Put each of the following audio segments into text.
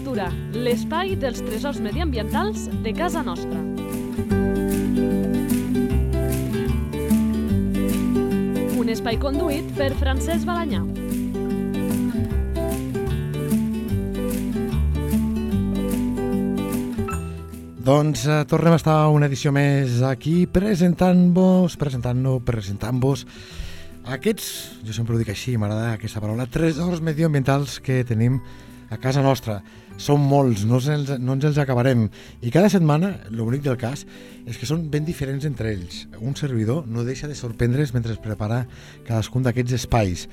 Verdura, l'espai dels tresors mediambientals de casa nostra. Un espai conduït per Francesc Balanyà. Doncs eh, tornem a estar una edició més aquí presentant-vos, presentant-nos, presentant-vos aquests, jo sempre ho dic així, m'agrada aquesta paraula, tresors medioambientals que tenim a casa nostra. Són molts, no, ens, no ens els acabarem. I cada setmana, l'únic del cas, és que són ben diferents entre ells. Un servidor no deixa de sorprendre's mentre es prepara cadascun d'aquests espais.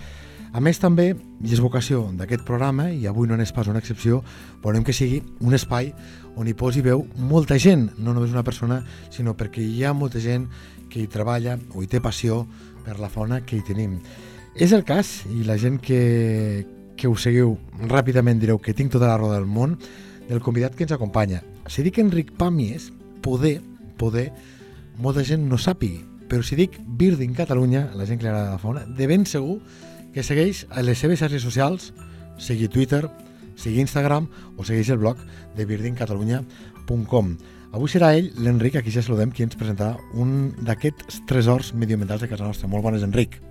A més, també, i és vocació d'aquest programa, i avui no n'és pas una excepció, volem que sigui un espai on hi posi veu molta gent, no només una persona, sinó perquè hi ha molta gent que hi treballa o hi té passió per la fauna que hi tenim. És el cas, i la gent que, que ho seguiu ràpidament direu que tinc tota la roda del món, del convidat que ens acompanya. Si dic Enric Pàmies, poder, poder, molta gent no sàpigui, però si dic Birding Catalunya, la gent que li agrada la fauna, de ben segur que segueix a les seves xarxes socials, sigui Twitter, sigui Instagram o segueix el blog de birdingcatalunya.com. Avui serà ell, l'Enric, a qui ja saludem, qui ens presentarà un d'aquests tresors medioambientals de casa nostra. Molt bones, Enric.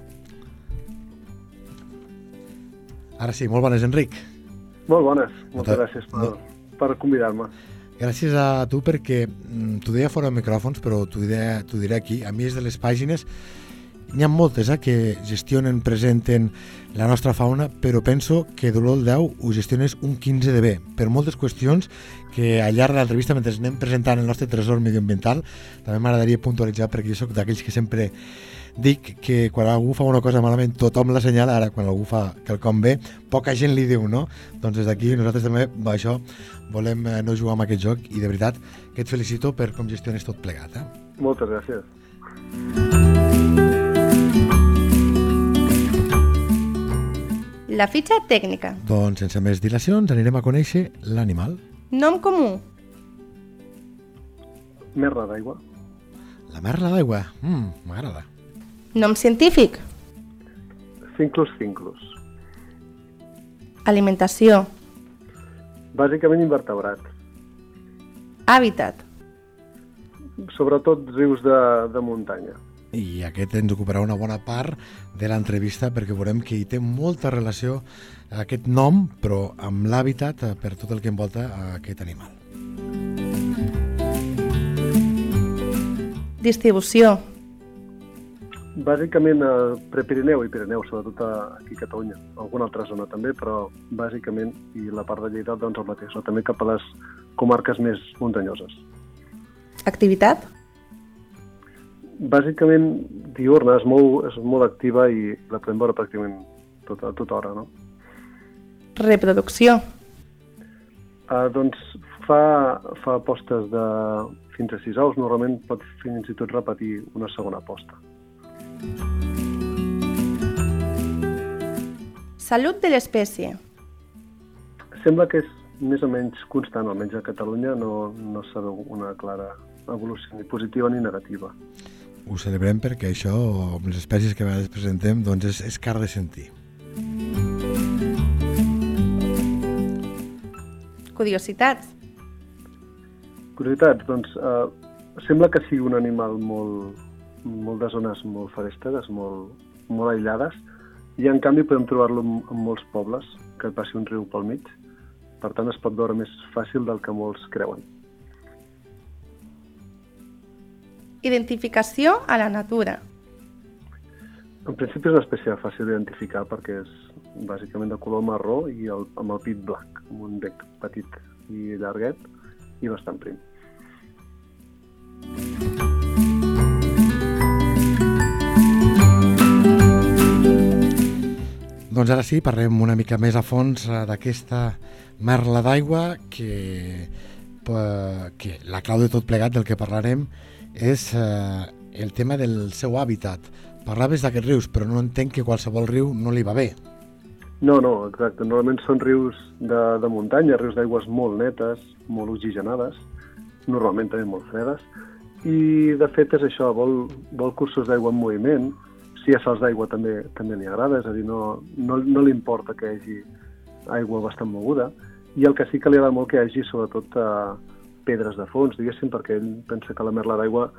Ara sí, molt bones, Enric. Molt bones, moltes No gràcies per, per convidar-me. Gràcies a tu perquè mm, t'ho deia fora de micròfons, però t'ho diré, aquí. A mi és de les pàgines n'hi ha moltes eh, que gestionen, presenten la nostra fauna, però penso que Dolor el 10 ho gestiones un 15 de bé, per moltes qüestions que al llarg de l'entrevista, mentre anem presentant el nostre tresor medioambiental, també m'agradaria puntualitzar perquè jo sóc d'aquells que sempre dic que quan algú fa una cosa malament tothom la senyala, ara quan algú fa quelcom bé poca gent li diu, no? Doncs des d'aquí nosaltres també per això volem eh, no jugar amb aquest joc i de veritat que et felicito per com gestiones tot plegat. Eh? Moltes gràcies. La fitxa tècnica. Doncs sense més dilacions anirem a conèixer l'animal. Nom comú. Merla d'aigua. La merla d'aigua. Mm, M'agrada. Nom científic. Cinclus cinclus. Alimentació. Bàsicament invertebrats. Hàbitat. Sobretot rius de, de muntanya. I aquest ens ocuparà una bona part de l'entrevista perquè veurem que hi té molta relació aquest nom, però amb l'hàbitat eh, per tot el que envolta a aquest animal. Distribució. Bàsicament a Prepirineu i Pirineu, sobretot aquí a Catalunya. Alguna altra zona també, però bàsicament, i la part de Lleida, doncs el mateix, no? també cap a les comarques més muntanyoses. Activitat. Bàsicament diurna, és molt, és molt activa i la podem veure pràcticament tota, tota hora, no? Reproducció. Uh, doncs fa, fa postes de fins a 6 ous, normalment pot fins i tot repetir una segona posta. Salut de l'espècie. Sembla que és més o menys constant, almenys a Catalunya no, no s'ha veu una clara evolució ni positiva ni negativa. Ho celebrem perquè això, amb les espècies que a vegades presentem, doncs és, és car de sentir. Curiositats. Curiositats, doncs, eh, sembla que sigui un animal molt, molt de zones molt forestes, molt, molt aïllades, i en canvi podem trobar-lo en, en molts pobles, que passi un riu pel mig. Per tant, es pot veure més fàcil del que molts creuen. Identificació a la natura. En principi és una espècie fàcil d'identificar perquè és bàsicament de color marró i el, amb el pit blanc, amb un bec petit i llarguet i bastant prim. Doncs ara sí, parlem una mica més a fons eh, d'aquesta merla d'aigua que, que la clau de tot plegat del que parlarem és eh, el tema del seu hàbitat. Parlaves d'aquests rius, però no entenc que qualsevol riu no li va bé. No, no, exacte. Normalment són rius de, de muntanya, rius d'aigües molt netes, molt oxigenades, normalment també molt fredes, i de fet és això, vol, vol cursos d'aigua en moviment, si hi ha salts d'aigua també també li agrada, és a dir, no, no, no li importa que hi hagi aigua bastant moguda, i el que sí que li agrada molt que hi hagi sobretot eh, pedres de fons, diguéssim, perquè ell pensa que la merla d'aigua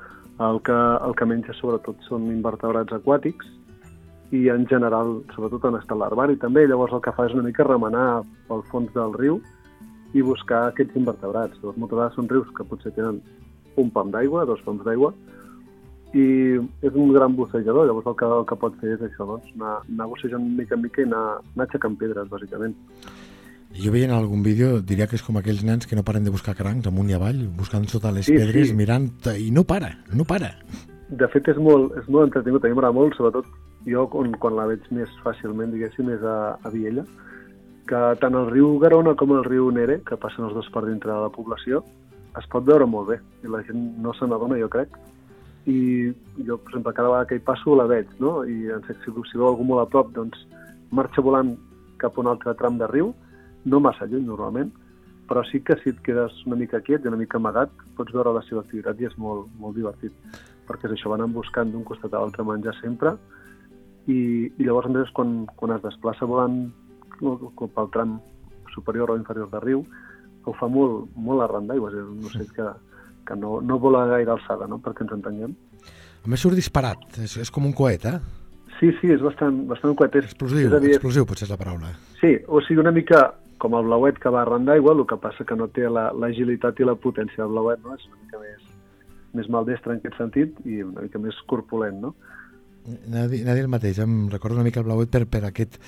el que, el que menja sobretot són invertebrats aquàtics i en general, sobretot en estat larvari també, llavors el que fa és una mica remenar pel fons del riu i buscar aquests invertebrats. Llavors, moltes vegades són rius que potser tenen un pam d'aigua, dos pams d'aigua, i és un gran bussejador, llavors el que, el que pot fer és això, doncs, anar, anar bussejant mica en mica i anar, anar aixecant pedres, bàsicament. Jo veia en algun vídeo, diria que és com aquells nens que no paren de buscar crancs amunt i avall, buscant sota les Sí, pedres, sí. mirant, i no para, no para. De fet, és molt, és molt entretingut, a mi m'agrada molt, sobretot jo quan, quan la veig més fàcilment, diguéssim, és a, a Viella, que tant el riu Garona com el riu Nere, que passen els dos per dintre de la població, es pot veure molt bé, i la gent no se n'adona, jo crec, i jo, per exemple, cada vegada que hi passo la veig, no? I en si, si veu algú molt a prop, doncs marxa volant cap a un altre tram de riu, no massa lluny normalment, però sí que si et quedes una mica quiet i una mica amagat, pots veure la seva activitat i és molt, molt divertit, perquè és això, van buscant d'un costat a l'altre menjar sempre, i, i llavors, a més, quan, quan es desplaça volant pel tram superior o inferior de riu, ho fa molt, molt arran d'aigua, és un ocell que, que no, no vola gaire alçada, no?, perquè ens entenguem. A més surt disparat, és, és com un coet, eh? Sí, sí, és bastant, bastant coet. És, Explosiu, és dir, explosiu potser és la paraula. Sí, o sigui, una mica com el blauet que va arran d'aigua, el que passa que no té la- l'agilitat i la potència del blauet, no? És una mica més, més maldestre en aquest sentit i una mica més corpulent, no? Anava anava el mateix, em recordo una mica el blauet per, per, aquest,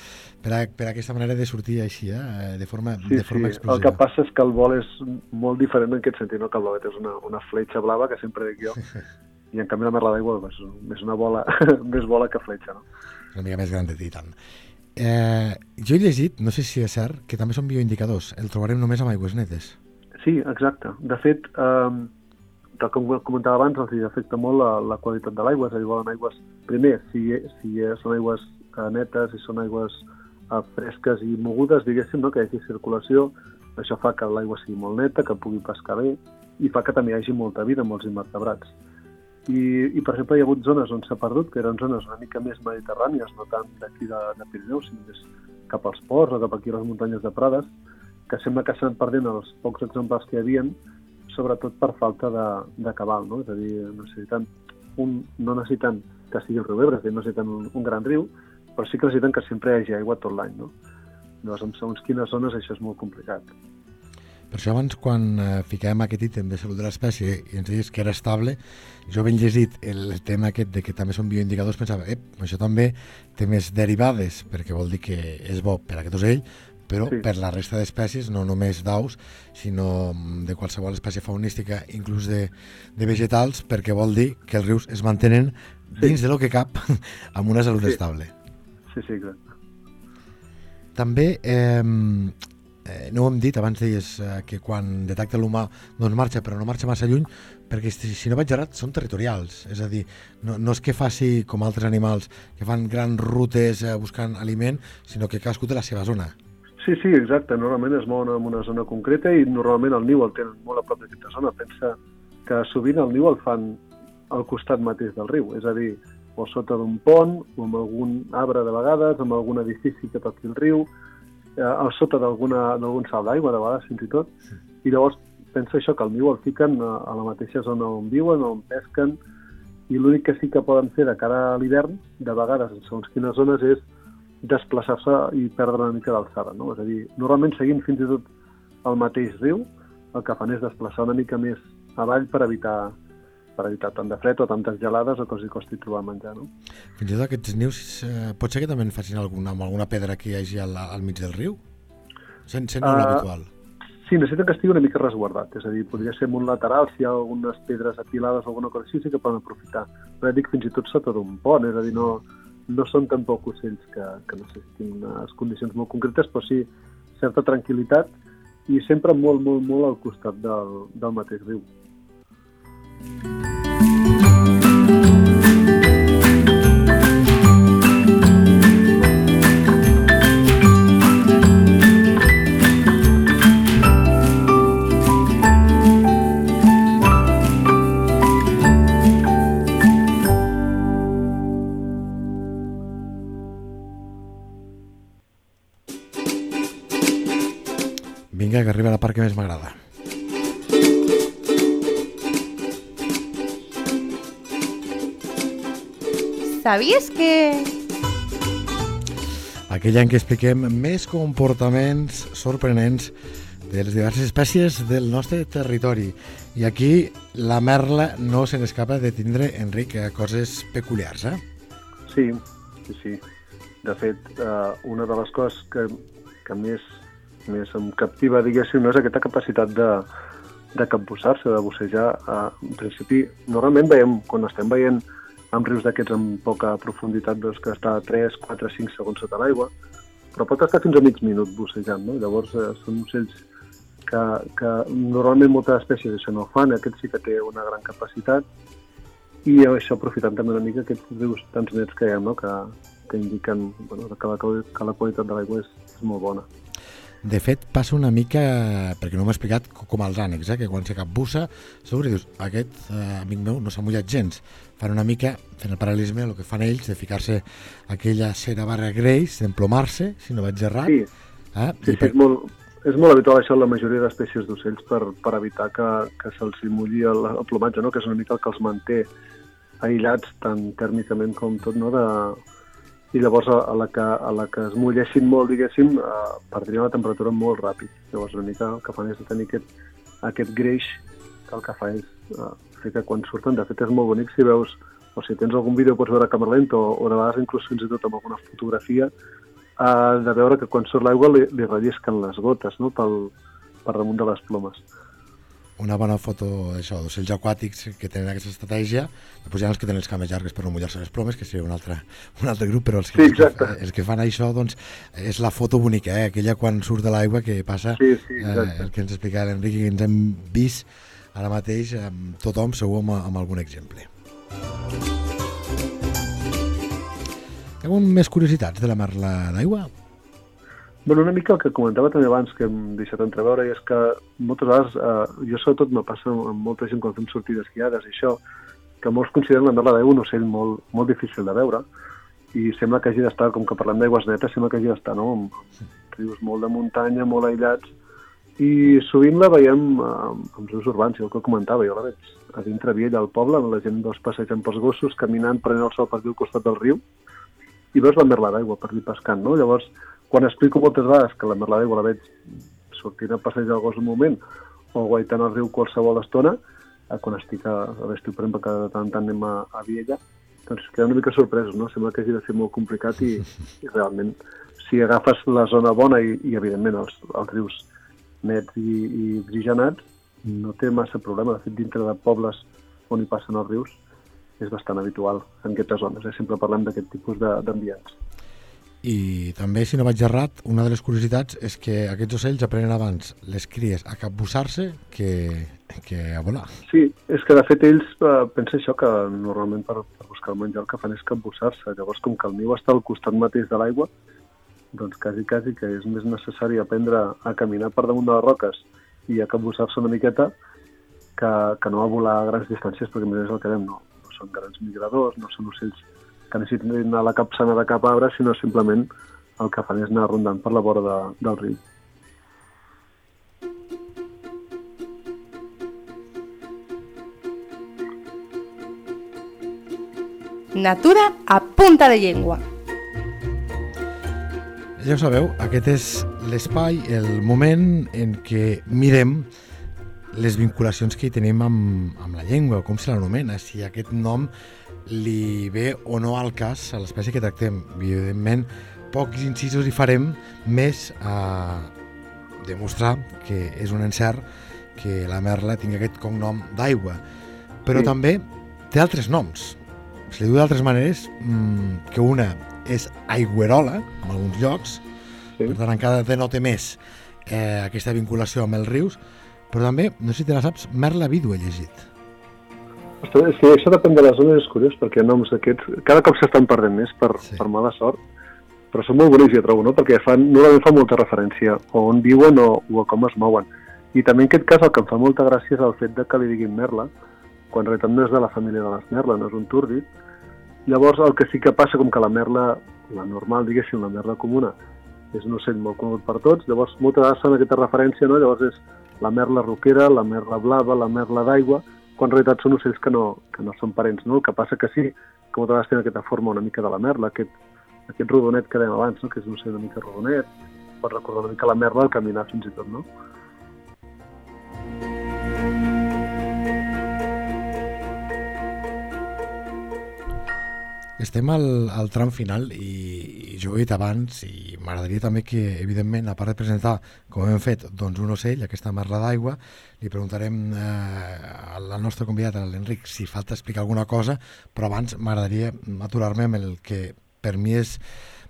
per, a, per aquesta manera de sortir així, eh? de forma, Sí, de forma sí. El explosiva. que passa és que el vol és molt diferent en aquest sentit, no? Que el blauet és una, una fletxa blava, que sempre dic jo, i en canvi la merla d'aigua és, és una bola, més bola que fletxa, no? una mica més grandet i tant. Eh, jo he llegit, no sé si és cert, que també són bioindicadors. El trobarem només amb aigües netes. Sí, exacte. De fet, eh, tal com comentava abans, els afecta molt la, la qualitat de l'aigua, és a dir, volen aigües, primer, si, si són aigües eh, netes, si són aigües eh, fresques i mogudes, diguéssim, no? que hi hagi circulació, això fa que l'aigua sigui molt neta, que pugui pescar bé, i fa que també hi hagi molta vida, molts invertebrats. I, i per exemple, hi ha hagut zones on s'ha perdut, que eren zones una mica més mediterrànies, no tant d'aquí de, de Pirineu, sinó més cap als ports o cap aquí a les muntanyes de Prades, que sembla que s'han perdent els pocs exemplars que hi havien, sobretot per falta de, de cabal, no? És a dir, necessiten un, no necessiten que sigui el riu Ebre, és a dir, no necessiten un, un gran riu, però sí que necessiten que sempre hi hagi aigua tot l'any, no? Llavors, en segons quines zones això és molt complicat. Per això abans, quan eh, fiquem aquest ítem de salut de l'espècie i ens deies que era estable, jo ben llegit el tema aquest de que també són bioindicadors, pensava, ep, això també té més derivades, perquè vol dir que és bo per a aquest ocell, però Sí. per la resta d'espècies, no només d'aus, sinó mm, de qualsevol espècie faunística, inclús de, de vegetals, perquè vol dir que els rius es mantenen dins de lo que cap amb una salut Sí. estable. Sí, sí, exacte. També, eh, eh, no ho hem dit, abans deies eh, que quan detecta l'humà doncs marxa, però no marxa massa lluny, perquè si, si no vaig errat són territorials, és a dir, no, no és que faci com altres animals que fan grans rutes eh, buscant aliment, sinó que cadascú té la seva zona. Sí, sí, exacte. Normalment es mouen en una zona concreta i normalment el niu el tenen molt a prop d'aquesta zona. Pensa que sovint el niu el fan al costat mateix del riu, és a dir, o sota d'un pont, o amb algun arbre de vegades, amb algun edifici que toqui el riu, eh, al sota d'algun salt d'aigua, de vegades fins i tot, i llavors pensa això, que el niu el fiquen a, a la mateixa zona on viuen, on pesquen, i l'únic que sí que poden fer de cara a l'hivern, de vegades, en segons quines zones, és desplaçar-se i perdre una mica d'alçada, no? És a dir, normalment seguint fins i tot el mateix riu, el que fan és desplaçar una mica més avall per evitar per evitar tant de fred o tantes gelades o que els hi costi trobar menjar, no? Fins i tot aquests nius, eh, pot ser que també en facin alguna, amb alguna pedra que hi hagi al, al mig del riu? Sent, sent uh... Habitual. Sí, necessiten que estigui una mica resguardat, és a dir, podria ser un lateral, si hi ha algunes pedres apilades o alguna cosa així, sí que poden aprofitar. Però ja dic fins i tot sota d'un pont, és a dir, no, no són tampoc ocells que, que necessitin unes condicions molt concretes, però sí certa tranquil·litat i sempre molt, molt, molt al costat del, del mateix riu. vinga, Sabies que... Aquell any que expliquem més comportaments sorprenents de les diverses espècies del nostre territori. I aquí la merla no se n'escapa de tindre, Enric, eh, coses peculiars, eh? Sí, sí, sí. De fet, eh, una de les coses que, que més, més em captiva, diguéssim, no és aquesta capacitat de, de capbussar-se, de bussejar. Eh, en principi, normalment veiem, quan estem veient amb rius d'aquests amb poca profunditat, doncs que està a 3, 4, 5 segons sota l'aigua, però pot estar fins a mig minut bussejant, no? Llavors, eh, són ocells que, que normalment moltes espècies això no fan, aquest sí que té una gran capacitat, i això aprofitant també una mica aquests rius tan nets que hi ha, no? que, que indiquen bueno, que, la, que la qualitat de l'aigua és, és molt bona. De fet, passa una mica, perquè no m'ha explicat, com als ànecs, eh? que quan segur que dius, aquest eh, amic meu no s'ha mullat gens. Fan una mica, fent el paral·lelisme, el que fan ells, de ficar-se aquella cera barra greix, d'emplomar-se, si no vaig errat. Sí, eh? sí, sí per... és, molt, és molt habitual això en la majoria d'espècies d'ocells per, per evitar que, que se'ls mulli el, el plomatge, no? que és una mica el que els manté aïllats tant tèrmicament com tot, no? de, i llavors a, a, la que, a la que es mullessin molt, diguéssim, eh, perdrien la temperatura molt ràpid. Llavors una mica el que fan és tenir aquest, aquest greix que el que fa és eh, fer que quan surten, de fet és molt bonic si veus, o si tens algun vídeo pots veure a càmera lenta o, o de vegades inclús fins i tot amb alguna fotografia, eh, de veure que quan surt l'aigua li, li rellisquen les gotes no? Pel, per damunt de les plomes una bona foto d'això, d'ocells aquàtics que tenen aquesta estratègia, després hi ha els que tenen les cames llargues per no mullar-se les plomes, que seria un altre, un altre grup, però els que, sí, els, que, els que fan això, doncs, és la foto bonica, eh? aquella quan surt de l'aigua que passa, sí, sí, eh, el que ens explicava l'Enric, que ens hem vist ara mateix amb tothom, segur amb, amb algun exemple. Hi ha més curiositats de la merla d'aigua? Bueno, una mica el que comentava també abans, que hem deixat entreveure, és que moltes vegades, eh, jo sobretot me passa amb molta gent quan fem sortides guiades i això, que molts consideren la merla d'aigua un ocell molt, molt difícil de veure i sembla que hagi d'estar, com que parlem d'aigües netes, sembla que hagi d'estar no? en rius molt de muntanya, molt aïllats, i sovint la veiem eh, en rius urbans, i el que comentava, jo la veig a dintre Viella, al poble, la gent dos passejant pels gossos, caminant, prenent el sol per al costat del riu, i veus la merla d'aigua per dir pescant, no? Llavors, quan explico moltes vegades que la merla d'aigua la veig sortint a passejar el gos un moment o guaitant al riu qualsevol estona, eh, quan estic a, a l'estiu, per exemple, que de tant en tant anem a, a Viella, doncs queda una mica sorpresos, no? Sembla que hagi de ser molt complicat i, i realment si agafes la zona bona i, i evidentment, els, els rius nets i, i oxigenats, no té massa problema. De fet, dintre de pobles on hi passen els rius, és bastant habitual en aquestes zones. Eh? Sempre parlem d'aquest tipus d'ambients. I també, si no vaig errat, una de les curiositats és que aquests ocells aprenen abans les cries a capbussar-se que, que a volar. Sí, és que de fet ells eh, pensa això, que normalment per, per buscar el menjar el que fan és capbussar-se. Llavors, com que el niu està al costat mateix de l'aigua, doncs quasi, quasi que és més necessari aprendre a caminar per damunt de les roques i a capbussar-se una miqueta que, que no a volar a grans distàncies, perquè més és el que dèiem, no, no són grans migradors, no són ocells que necessiten anar a la capçana de cap arbre, sinó simplement el que fan és anar rondant per la vora de, del riu. Natura a punta de llengua. Ja ho sabeu, aquest és l'espai, el moment en què mirem les vinculacions que hi tenim amb, amb la llengua, com se l'anomena, si aquest nom li ve o no al cas a l'espècie que tractem. Evidentment, pocs incisos hi farem més a demostrar que és un encert que la merla tingui aquest cognom d'aigua. Però sí. també té altres noms. Se li diu d'altres maneres mmm, que una és aigüerola, en alguns llocs, sí. per tant encara denota més eh, aquesta vinculació amb els rius, però també, no sé si te la saps, merla vidu he llegit. Ostres, és que això depèn de les zones, és curiós, perquè noms d'aquests cada cop s'estan perdent més per, sí. per mala sort, però són molt bonics, jo trobo, no? perquè fan, normalment fa molta referència a on viuen o, o a com es mouen. I també en aquest cas el que em fa molta gràcia és el fet de que li diguin merla, quan en realitat no és de la família de les merla, no és un túrdit. Llavors el que sí que passa, com que la merla, la normal, diguéssim, la merla comuna, és un ocell molt conegut per tots, llavors moltes vegades fan aquesta referència, no? llavors és la merla roquera, la merla blava, la merla d'aigua, quan en realitat són ocells que no, que no són parents, no? El que passa que sí, que moltes vegades tenen aquesta forma una mica de la merla, aquest, aquest rodonet que dèiem abans, no? que és un ocell una mica rodonet, pot recordar una mica la merla al caminar fins i tot, no? Estem al, al tram final i, i jo he dit abans i m'agradaria també que, evidentment, a part de presentar, com hem fet, doncs un ocell, aquesta marla d'aigua, li preguntarem eh, al nostre convidat, a l'Enric, si falta explicar alguna cosa, però abans m'agradaria aturar-me amb el que per mi és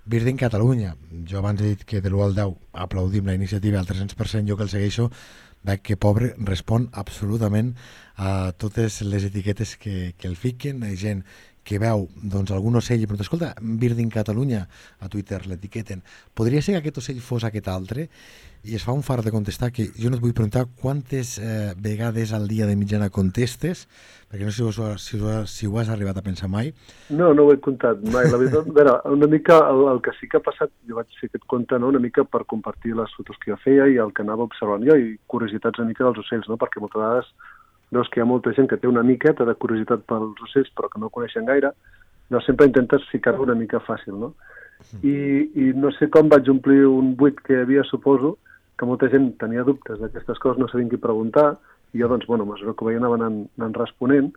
Birding Catalunya. Jo abans he dit que de l'1 al 10 aplaudim la iniciativa al 300%, jo que el segueixo, veig que pobre respon absolutament a totes les etiquetes que, que el fiquen, gent que veu doncs, algun ocell i pregunta, escolta, Birding Catalunya, a Twitter l'etiqueten, podria ser que aquest ocell fos aquest altre? I es fa un far de contestar que jo no et vull preguntar quantes eh, vegades al dia de mitjana contestes, perquè no sé si ho, si, ho, si ho has arribat a pensar mai. No, no ho he comptat mai. La veritat, veure, una mica el, el que sí que ha passat, jo vaig fer aquest compte no? una mica per compartir les fotos que jo feia i el que anava observant jo i curiositats una mica dels ocells, no? perquè moltes vegades veus que hi ha molta gent que té una miqueta de curiositat pels ocells però que no coneixen gaire, doncs sempre intentes ficar una mica fàcil, no? I, I no sé com vaig omplir un buit que hi havia, suposo, que molta gent tenia dubtes d'aquestes coses, no sabien qui preguntar, i jo, doncs, bueno, mesura que ho veia anava anant, anant responent,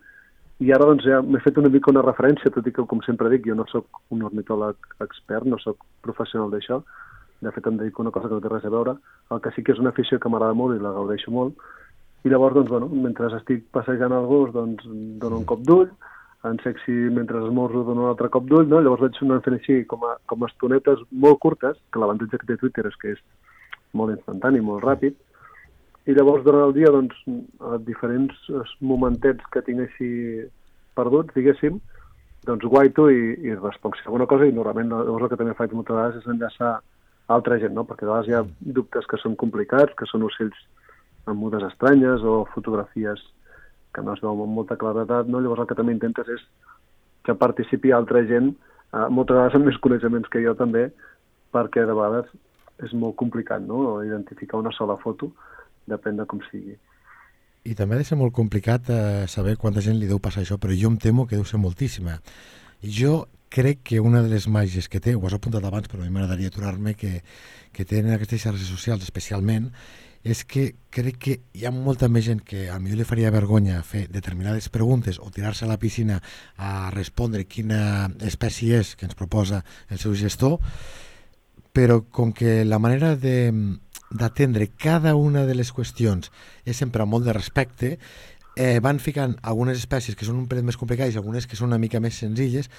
i ara doncs ja m'he fet una mica una referència, tot i que, com sempre dic, jo no sóc un ornitòleg expert, no sóc professional d'això, de fet em dedico a una cosa que no té res a veure, el que sí que és una afició que m'agrada molt i la gaudeixo molt, i llavors, doncs, bueno, mentre estic passejant el gos, doncs, dono un cop d'ull, en sexy mentre esmorzo dono un altre cop d'ull, no? llavors vaig anar fent així com a, com a estonetes molt curtes, que l'avantatge que té Twitter és que és molt instantani, molt ràpid, i llavors durant el dia, doncs, a diferents momentets que tinc així perduts, diguéssim, doncs guaito i, i responc si alguna cosa i normalment llavors el que també faig moltes vegades és enllaçar altra gent, no? perquè a vegades hi ha dubtes que són complicats, que són ocells amb mudes estranyes o fotografies que no es veu amb molta claretat, no? llavors el que també intentes és que participi altra gent, eh, moltes vegades amb més coneixements que jo també, perquè de vegades és molt complicat no? identificar una sola foto, depèn de com sigui. I també ha de ser molt complicat eh, saber quanta gent li deu passar això, però jo em temo que deu ser moltíssima. Jo crec que una de les màgies que té, ho has apuntat abans, però a mi m'agradaria aturar-me, que, que tenen aquestes xarxes socials especialment, és que crec que hi ha molta més gent que a millor li faria vergonya fer determinades preguntes o tirar-se a la piscina a respondre quina espècie és que ens proposa el seu gestor, però com que la manera d'atendre cada una de les qüestions és sempre molt de respecte, eh, van ficant algunes espècies que són un pel més complicades i algunes que són una mica més senzilles,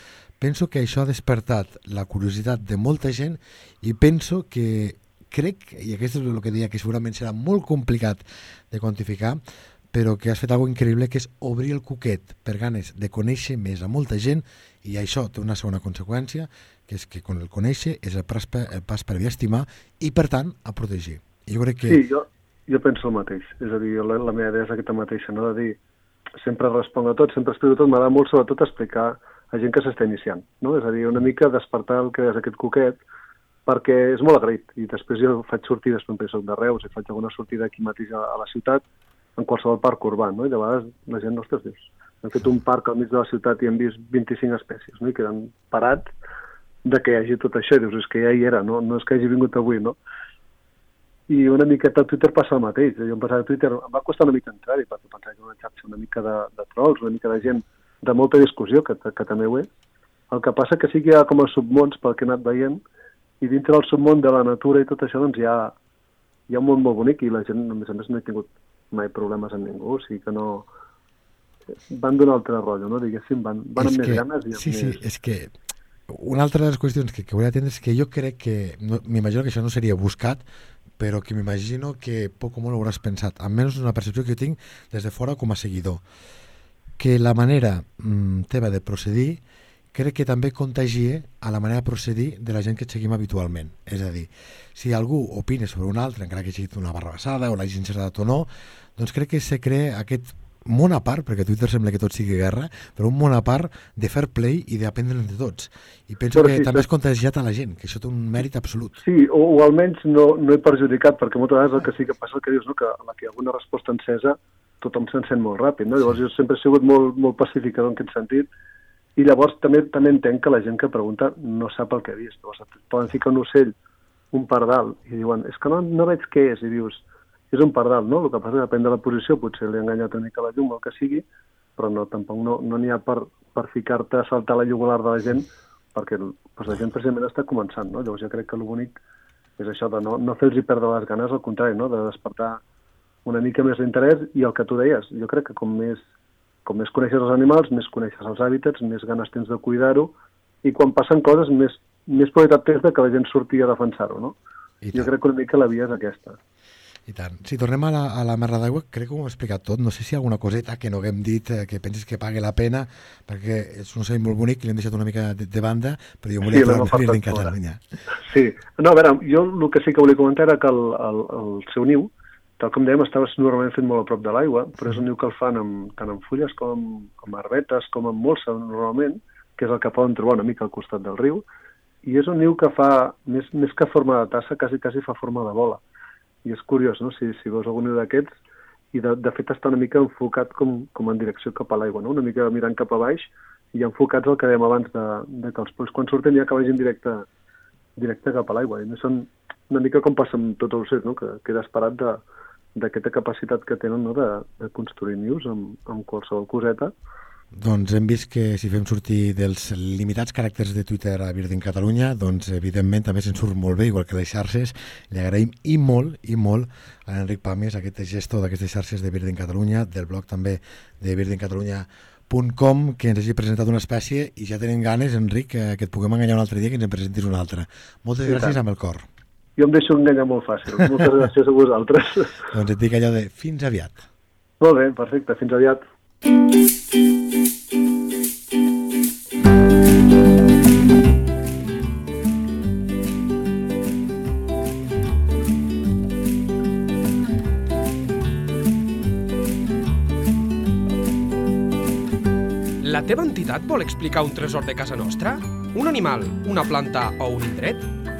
penso que això ha despertat la curiositat de molta gent i penso que crec, i aquest és el que deia, que segurament serà molt complicat de quantificar, però que has fet alguna increïble, que és obrir el cuquet per ganes de conèixer més a molta gent, i això té una segona conseqüència, que és que quan el conèixer és el pas per, el pas per estimar i, per tant, a protegir. I jo crec que... Sí, jo, jo penso el mateix. És a dir, la, la meva idea és aquesta mateixa, no? de dir, sempre responc a tot, sempre explico tot, m'agrada molt sobretot explicar a gent que s'està iniciant, no? És a dir, una mica despertar el que és aquest coquet, perquè és molt agraït. I després jo faig sortides, perquè soc de Reus, i faig alguna sortida aquí mateix a, a la ciutat, en qualsevol parc urbà, no? I de vegades la gent, ostres, dius, hem fet un parc al mig de la ciutat i hem vist 25 espècies, no? I queden parats de que hi hagi tot això, i dius, és que ja hi era, no, no és que hagi vingut avui, no? I una miqueta a Twitter passa el mateix. Jo em passava a Twitter, em va costar una mica entrar-hi, perquè pensava que era una xarxa una mica de, de trolls, una mica de gent de molta discussió, que, que també ho és. El que passa que sí que hi ha com a submons, pel que he anat veient, i dintre del submón de la natura i tot això doncs hi ha, hi ha un món molt bonic i la gent, a més a més, no he tingut mai problemes amb ningú, o sigui que no... Van d'un altre rotllo, no? Diguéssim, van, van amb que, més ganes i amb sí, més... Sí, és que una altra de les qüestions que, que volia atendre és que jo crec que, no, m'imagino que això no seria buscat, però que m'imagino que poc o molt ho hauràs pensat, almenys una percepció que jo tinc des de fora com a seguidor, que la manera mm, teva de procedir crec que també contagia a la manera de procedir de la gent que seguim habitualment. És a dir, si algú opina sobre un altre, encara que sigui una barrabassada o l'hagi encertat o no, doncs crec que se crea aquest món a part, perquè a Twitter sembla que tot sigui guerra, però un món a part de fair play i d'aprendre entre tots. I penso Però que sí, també sí. has contagiat a la gent, que això té un mèrit absolut. Sí, o, o almenys no, no he perjudicat, perquè moltes vegades el que sí que passa el que dius, no? que a la que hi ha alguna resposta encesa tothom s'encén molt ràpid. No? Llavors jo sempre he sigut molt, molt pacificador en aquest sentit i llavors també també entenc que la gent que pregunta no sap el que ha vist. Llavors poden ficar un ocell, un pardal, i diuen, és que no, no veig què és, i dius, és un pardal, no? El que passa és que depèn de la posició, potser li ha enganyat una mica la llum, el que sigui, però no, tampoc no n'hi no ha per, per ficar-te a saltar la jugular de la gent, perquè doncs, la gent precisament està començant, no? Llavors jo crec que el bonic és això de no, no fer-los perdre les ganes, al contrari, no? de despertar una mica més d'interès i el que tu deies, jo crec que com més, com més coneixes els animals, més coneixes els hàbitats, més ganes tens de cuidar-ho i quan passen coses més, més probabilitat tens de que la gent surti a defensar-ho, no? I Jo tant. crec que una mica la via és aquesta. I tant. Si tornem a la, a la merda d'aigua, crec que ho hem explicat tot. No sé si hi ha alguna coseta que no haguem dit, eh, que penses que pague la pena, perquè és un ocell molt bonic i l'hem deixat una mica de, de banda, però jo volia Sí, tornar a. Catalunya. Sí. No, a veure, jo el que sí que volia comentar era que el, el, el seu niu, tal com dèiem, estava normalment fet molt a prop de l'aigua, però és un niu que el fan amb, tant amb fulles com amb, amb arbetes, com amb molsa, normalment, que és el que poden trobar una mica al costat del riu, i és un niu que fa, més, més que forma de tassa, quasi, quasi fa forma de bola. I és curiós, no?, si, si veus algun niu d'aquests, i de, de fet està una mica enfocat com, com en direcció cap a l'aigua, no? una mica mirant cap a baix, i enfocats al que dèiem abans de, de que els polls quan surten ja que vagin directe, directe cap a l'aigua. I no són una mica com passa amb tots els ocells, no? que queda esperat de d'aquesta capacitat que tenen no? de, de construir nius amb, amb qualsevol coseta. Doncs hem vist que si fem sortir dels limitats caràcters de Twitter a Birding Catalunya, doncs evidentment també se'n surt molt bé, igual que les xarxes. Li agraïm i molt, i molt a l'Enric Pàmies, aquest gestor d'aquestes xarxes de Birding Catalunya, del blog també de birdingcatalunya.com, que ens hagi presentat una espècie i ja tenim ganes, Enric, que, que et puguem enganyar un altre dia que ens en presentis una altra. Moltes I gràcies tant. amb el cor. Jo em deixo enganyar molt fàcil. Moltes gràcies a vosaltres. Doncs et dic allò de fins aviat. molt bé, perfecte. Fins aviat. La teva entitat vol explicar un tresor de casa nostra? Un animal, una planta o un indret?